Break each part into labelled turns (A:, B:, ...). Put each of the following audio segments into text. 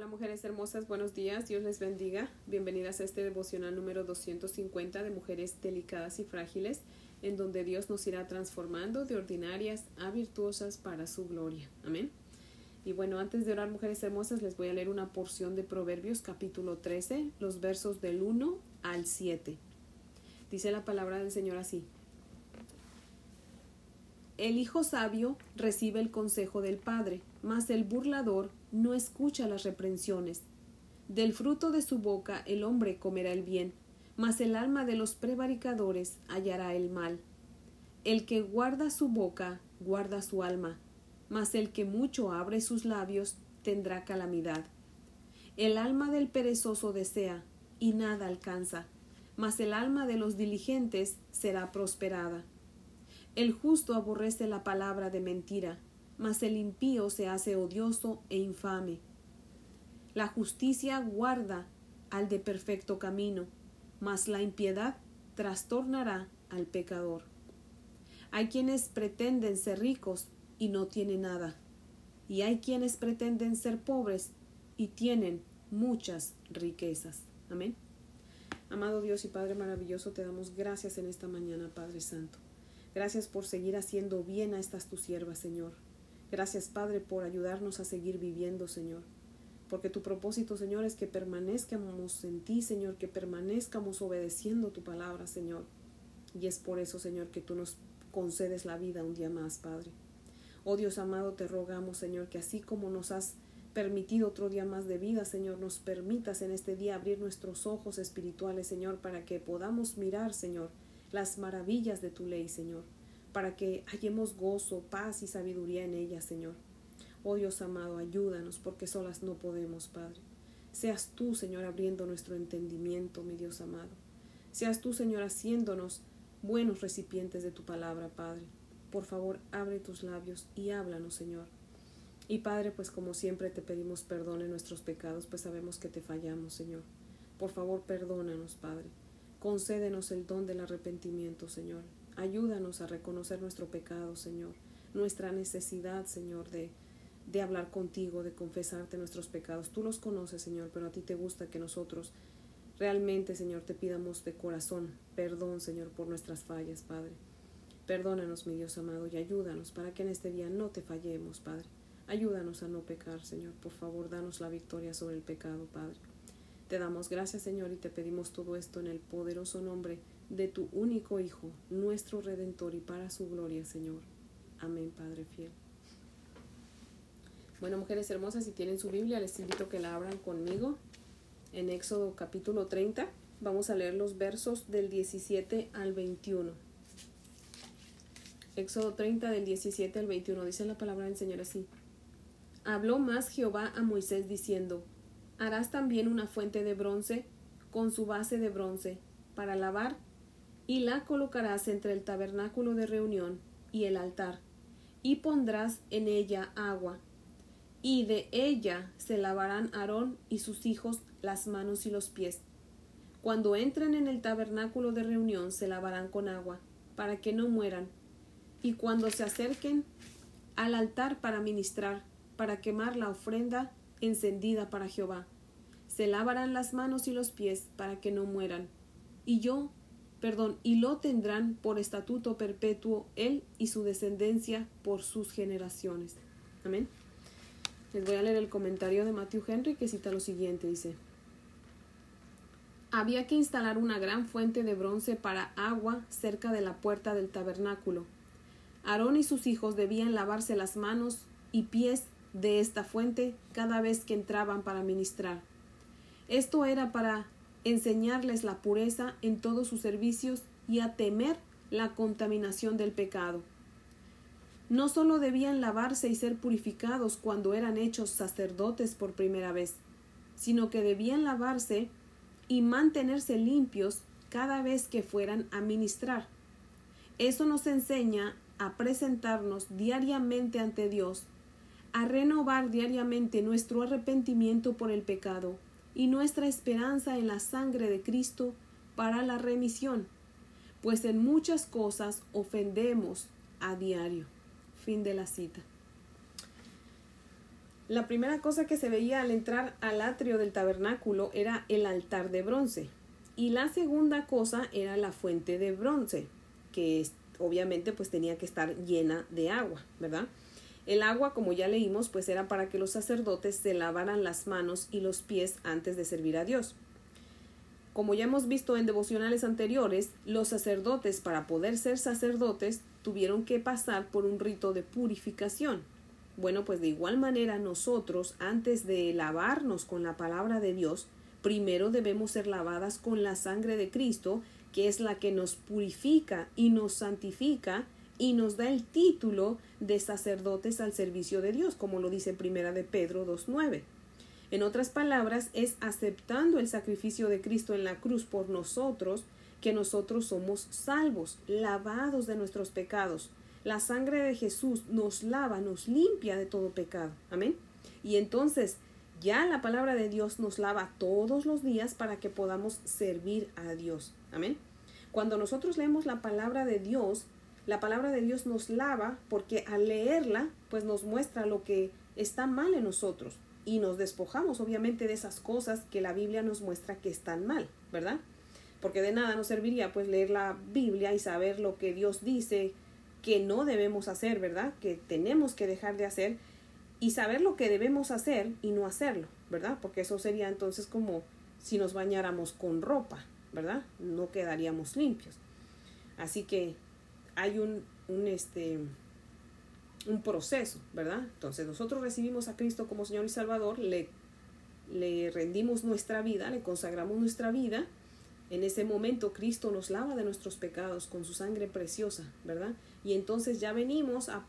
A: Hola mujeres hermosas, buenos días, Dios les bendiga. Bienvenidas a este devocional número 250 de mujeres delicadas y frágiles, en donde Dios nos irá transformando de ordinarias a virtuosas para su gloria. Amén. Y bueno, antes de orar mujeres hermosas, les voy a leer una porción de Proverbios capítulo 13, los versos del 1 al 7. Dice la palabra del Señor así. El hijo sabio recibe el consejo del padre, mas el burlador no escucha las reprensiones. Del fruto de su boca el hombre comerá el bien, mas el alma de los prevaricadores hallará el mal. El que guarda su boca, guarda su alma, mas el que mucho abre sus labios, tendrá calamidad. El alma del perezoso desea, y nada alcanza, mas el alma de los diligentes será prosperada. El justo aborrece la palabra de mentira, mas el impío se hace odioso e infame. La justicia guarda al de perfecto camino, mas la impiedad trastornará al pecador. Hay quienes pretenden ser ricos y no tienen nada, y hay quienes pretenden ser pobres y tienen muchas riquezas. Amén. Amado Dios y Padre maravilloso, te damos gracias en esta mañana, Padre Santo. Gracias por seguir haciendo bien a estas tus siervas, Señor. Gracias, Padre, por ayudarnos a seguir viviendo, Señor. Porque tu propósito, Señor, es que permanezcamos en ti, Señor, que permanezcamos obedeciendo tu palabra, Señor. Y es por eso, Señor, que tú nos concedes la vida un día más, Padre. Oh Dios amado, te rogamos, Señor, que así como nos has permitido otro día más de vida, Señor, nos permitas en este día abrir nuestros ojos espirituales, Señor, para que podamos mirar, Señor, las maravillas de tu ley, Señor para que hallemos gozo, paz y sabiduría en ella, Señor. Oh Dios amado, ayúdanos, porque solas no podemos, Padre. Seas tú, Señor, abriendo nuestro entendimiento, mi Dios amado. Seas tú, Señor, haciéndonos buenos recipientes de tu palabra, Padre. Por favor, abre tus labios y háblanos, Señor. Y Padre, pues como siempre te pedimos perdón en nuestros pecados, pues sabemos que te fallamos, Señor. Por favor, perdónanos, Padre. Concédenos el don del arrepentimiento, Señor. Ayúdanos a reconocer nuestro pecado, Señor, nuestra necesidad, Señor, de, de hablar contigo, de confesarte nuestros pecados. Tú los conoces, Señor, pero a ti te gusta que nosotros realmente, Señor, te pidamos de corazón perdón, Señor, por nuestras fallas, Padre. Perdónanos, mi Dios amado, y ayúdanos para que en este día no te fallemos, Padre. Ayúdanos a no pecar, Señor. Por favor, danos la victoria sobre el pecado, Padre. Te damos gracias, Señor, y te pedimos todo esto en el poderoso nombre de tu único Hijo, nuestro Redentor, y para su gloria, Señor. Amén, Padre fiel. Bueno, mujeres hermosas, si tienen su Biblia, les invito a que la abran conmigo en Éxodo capítulo 30. Vamos a leer los versos del 17 al 21. Éxodo 30 del 17 al 21 dice la palabra del Señor así. Habló más Jehová a Moisés diciendo, Harás también una fuente de bronce con su base de bronce para lavar y la colocarás entre el tabernáculo de reunión y el altar, y pondrás en ella agua, y de ella se lavarán Aarón y sus hijos las manos y los pies. Cuando entren en el tabernáculo de reunión se lavarán con agua, para que no mueran, y cuando se acerquen al altar para ministrar, para quemar la ofrenda encendida para Jehová, se lavarán las manos y los pies para que no mueran. Y yo perdón, y lo tendrán por estatuto perpetuo él y su descendencia por sus generaciones. Amén. Les voy a leer el comentario de Matthew Henry que cita lo siguiente, dice. Había que instalar una gran fuente de bronce para agua cerca de la puerta del tabernáculo. Aarón y sus hijos debían lavarse las manos y pies de esta fuente cada vez que entraban para ministrar. Esto era para enseñarles la pureza en todos sus servicios y a temer la contaminación del pecado. No sólo debían lavarse y ser purificados cuando eran hechos sacerdotes por primera vez, sino que debían lavarse y mantenerse limpios cada vez que fueran a ministrar. Eso nos enseña a presentarnos diariamente ante Dios, a renovar diariamente nuestro arrepentimiento por el pecado y nuestra esperanza en la sangre de Cristo para la remisión, pues en muchas cosas ofendemos a diario. Fin de la cita. La primera cosa que se veía al entrar al atrio del tabernáculo era el altar de bronce. Y la segunda cosa era la fuente de bronce, que obviamente pues tenía que estar llena de agua, ¿verdad? El agua, como ya leímos, pues era para que los sacerdotes se lavaran las manos y los pies antes de servir a Dios. Como ya hemos visto en devocionales anteriores, los sacerdotes para poder ser sacerdotes tuvieron que pasar por un rito de purificación. Bueno, pues de igual manera nosotros, antes de lavarnos con la palabra de Dios, primero debemos ser lavadas con la sangre de Cristo, que es la que nos purifica y nos santifica y nos da el título de sacerdotes al servicio de Dios, como lo dice Primera de Pedro 2.9. En otras palabras, es aceptando el sacrificio de Cristo en la cruz por nosotros que nosotros somos salvos, lavados de nuestros pecados. La sangre de Jesús nos lava, nos limpia de todo pecado. Amén. Y entonces ya la palabra de Dios nos lava todos los días para que podamos servir a Dios. Amén. Cuando nosotros leemos la palabra de Dios, la palabra de Dios nos lava porque al leerla, pues nos muestra lo que está mal en nosotros y nos despojamos obviamente de esas cosas que la Biblia nos muestra que están mal, ¿verdad? Porque de nada nos serviría pues leer la Biblia y saber lo que Dios dice que no debemos hacer, ¿verdad? Que tenemos que dejar de hacer y saber lo que debemos hacer y no hacerlo, ¿verdad? Porque eso sería entonces como si nos bañáramos con ropa, ¿verdad? No quedaríamos limpios. Así que hay un, un este, un proceso, ¿verdad? Entonces nosotros recibimos a Cristo como Señor y Salvador, le, le rendimos nuestra vida, le consagramos nuestra vida. En ese momento Cristo nos lava de nuestros pecados con su sangre preciosa, ¿verdad? Y entonces ya venimos a,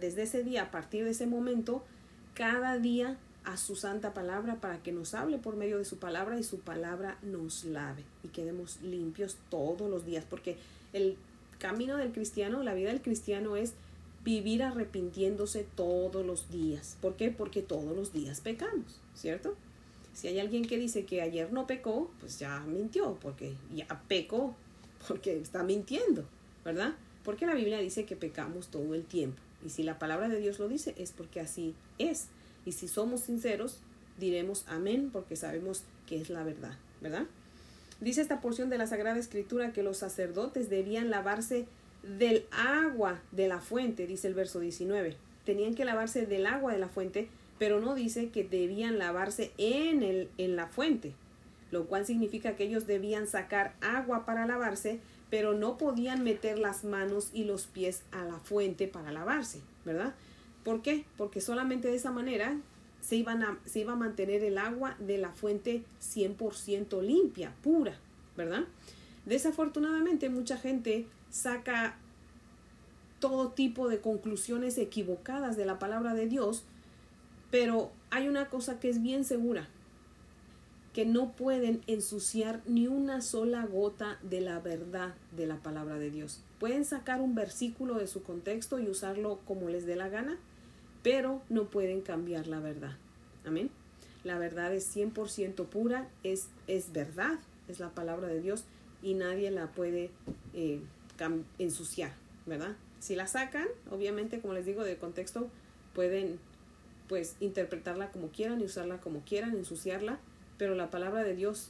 A: desde ese día, a partir de ese momento, cada día a su santa palabra para que nos hable por medio de su palabra y su palabra nos lave y quedemos limpios todos los días, porque el camino del cristiano, la vida del cristiano es vivir arrepintiéndose todos los días. ¿Por qué? Porque todos los días pecamos, ¿cierto? Si hay alguien que dice que ayer no pecó, pues ya mintió, porque ya pecó, porque está mintiendo, ¿verdad? Porque la Biblia dice que pecamos todo el tiempo. Y si la palabra de Dios lo dice, es porque así es. Y si somos sinceros, diremos amén, porque sabemos que es la verdad, ¿verdad? Dice esta porción de la Sagrada Escritura que los sacerdotes debían lavarse del agua de la fuente, dice el verso 19. Tenían que lavarse del agua de la fuente, pero no dice que debían lavarse en, el, en la fuente, lo cual significa que ellos debían sacar agua para lavarse, pero no podían meter las manos y los pies a la fuente para lavarse, ¿verdad? ¿Por qué? Porque solamente de esa manera se, iba a mantener el agua de la fuente 100% limpia, pura, ¿verdad? Desafortunadamente mucha gente saca todo tipo de conclusiones equivocadas de la palabra de Dios, pero hay una cosa que es bien segura, que no pueden ensuciar ni una sola gota de la verdad de la palabra de Dios. Pueden sacar un versículo de su contexto y usarlo como les dé la gana, pero no pueden cambiar la verdad. Amén. La verdad es 100% pura, es, es verdad, es la palabra de Dios y nadie la puede eh, ensuciar, ¿verdad? Si la sacan, obviamente, como les digo, de contexto, pueden pues interpretarla como quieran y usarla como quieran, ensuciarla, pero la palabra de Dios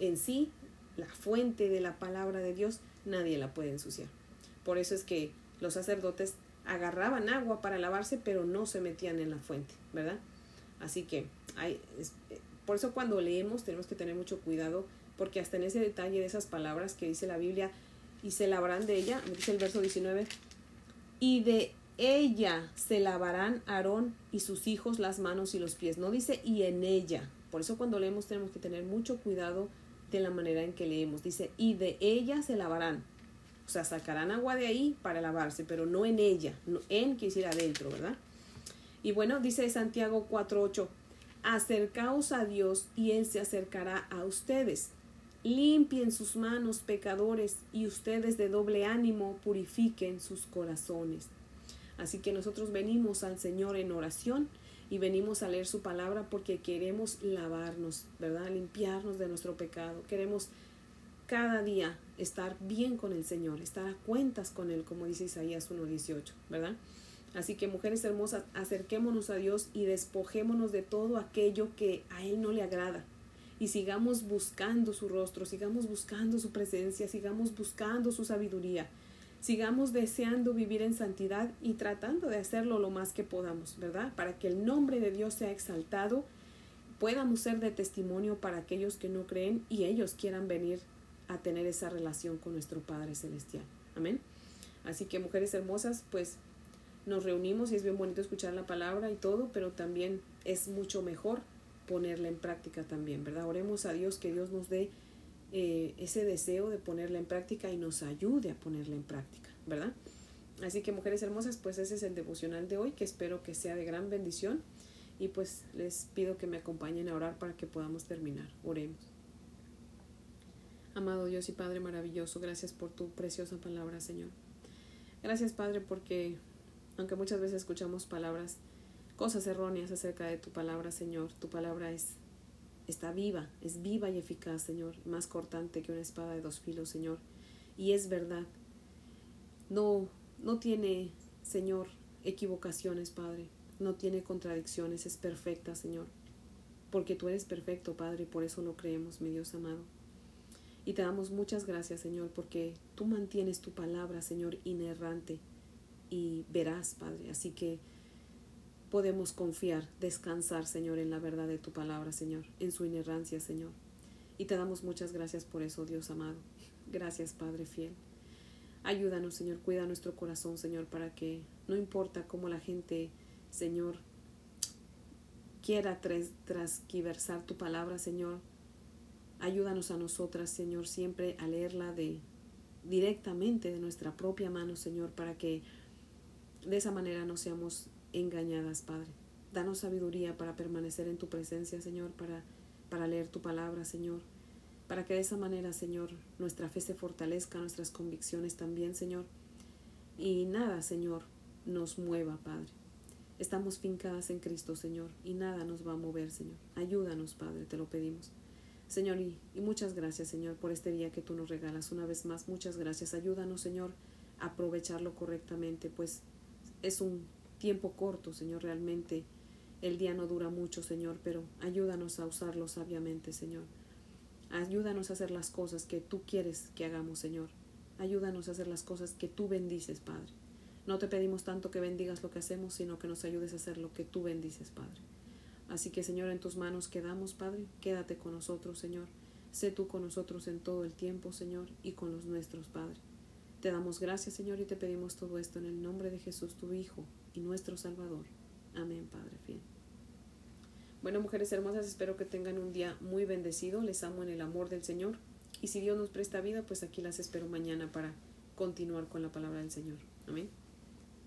A: en sí, la fuente de la palabra de Dios, nadie la puede ensuciar. Por eso es que los sacerdotes agarraban agua para lavarse, pero no se metían en la fuente, ¿verdad? Así que hay, por eso cuando leemos tenemos que tener mucho cuidado, porque hasta en ese detalle de esas palabras que dice la Biblia, y se lavarán de ella, dice el verso 19, y de ella se lavarán Aarón y sus hijos las manos y los pies. No dice y en ella. Por eso cuando leemos tenemos que tener mucho cuidado de la manera en que leemos. Dice y de ella se lavarán. O sea, sacarán agua de ahí para lavarse, pero no en ella. No, en quiere decir adentro, ¿verdad? Y bueno, dice Santiago 4.8, acercaos a Dios y Él se acercará a ustedes. Limpien sus manos, pecadores, y ustedes de doble ánimo purifiquen sus corazones. Así que nosotros venimos al Señor en oración y venimos a leer su palabra porque queremos lavarnos, ¿verdad? Limpiarnos de nuestro pecado. Queremos cada día estar bien con el Señor, estar a cuentas con Él, como dice Isaías 1.18, ¿verdad? Así que mujeres hermosas, acerquémonos a Dios y despojémonos de todo aquello que a Él no le agrada. Y sigamos buscando su rostro, sigamos buscando su presencia, sigamos buscando su sabiduría, sigamos deseando vivir en santidad y tratando de hacerlo lo más que podamos, ¿verdad? Para que el nombre de Dios sea exaltado, podamos ser de testimonio para aquellos que no creen y ellos quieran venir a tener esa relación con nuestro Padre Celestial. Amén. Así que mujeres hermosas, pues nos reunimos y es bien bonito escuchar la palabra y todo, pero también es mucho mejor ponerla en práctica también, ¿verdad? Oremos a Dios que Dios nos dé eh, ese deseo de ponerla en práctica y nos ayude a ponerla en práctica, ¿verdad? Así que mujeres hermosas, pues ese es el devocional de hoy, que espero que sea de gran bendición y pues les pido que me acompañen a orar para que podamos terminar. Oremos. Amado Dios y Padre maravilloso, gracias por tu preciosa palabra, Señor. Gracias, Padre, porque aunque muchas veces escuchamos palabras, cosas erróneas acerca de tu palabra, Señor, tu palabra es está viva, es viva y eficaz, Señor, más cortante que una espada de dos filos, Señor, y es verdad. No no tiene, Señor, equivocaciones, Padre. No tiene contradicciones, es perfecta, Señor. Porque tú eres perfecto, Padre, y por eso lo creemos, mi Dios amado. Y te damos muchas gracias, Señor, porque tú mantienes tu palabra, Señor, inerrante y verás, Padre. Así que podemos confiar, descansar, Señor, en la verdad de tu palabra, Señor, en su inerrancia, Señor. Y te damos muchas gracias por eso, Dios amado. Gracias, Padre fiel. Ayúdanos, Señor, cuida nuestro corazón, Señor, para que no importa cómo la gente, Señor, quiera trasquiversar tu palabra, Señor, ayúdanos a nosotras, Señor, siempre a leerla de directamente de nuestra propia mano, Señor, para que de esa manera no seamos engañadas, Padre. Danos sabiduría para permanecer en tu presencia, Señor, para, para leer tu palabra, Señor. Para que de esa manera, Señor, nuestra fe se fortalezca, nuestras convicciones también, Señor. Y nada, Señor, nos mueva, Padre. Estamos fincadas en Cristo, Señor, y nada nos va a mover, Señor. Ayúdanos, Padre, te lo pedimos. Señor, y, y, muchas gracias, Señor, por este día que tú nos regalas. Una vez más, muchas gracias. Ayúdanos, Señor, a aprovecharlo correctamente, pues es un tiempo corto, Señor, realmente el día no dura mucho, Señor, pero ayúdanos a usarlo sabiamente, Señor. Ayúdanos a hacer las cosas que tú quieres que hagamos, Señor. Ayúdanos a hacer las cosas que tú bendices, Padre. No te pedimos tanto que bendigas lo que hacemos, sino que nos ayudes a hacer lo que tú bendices, Padre. Así que, Señor, en tus manos quedamos, Padre. Quédate con nosotros, Señor. Sé tú con nosotros en todo el tiempo, Señor, y con los nuestros, Padre. Te damos gracias, Señor, y te pedimos todo esto en el nombre de Jesús, tu Hijo y nuestro Salvador. Amén, Padre fiel. Bueno, mujeres hermosas, espero que tengan un día muy bendecido. Les amo en el amor del Señor. Y si Dios nos presta vida, pues aquí las espero mañana para continuar con la palabra del Señor. Amén.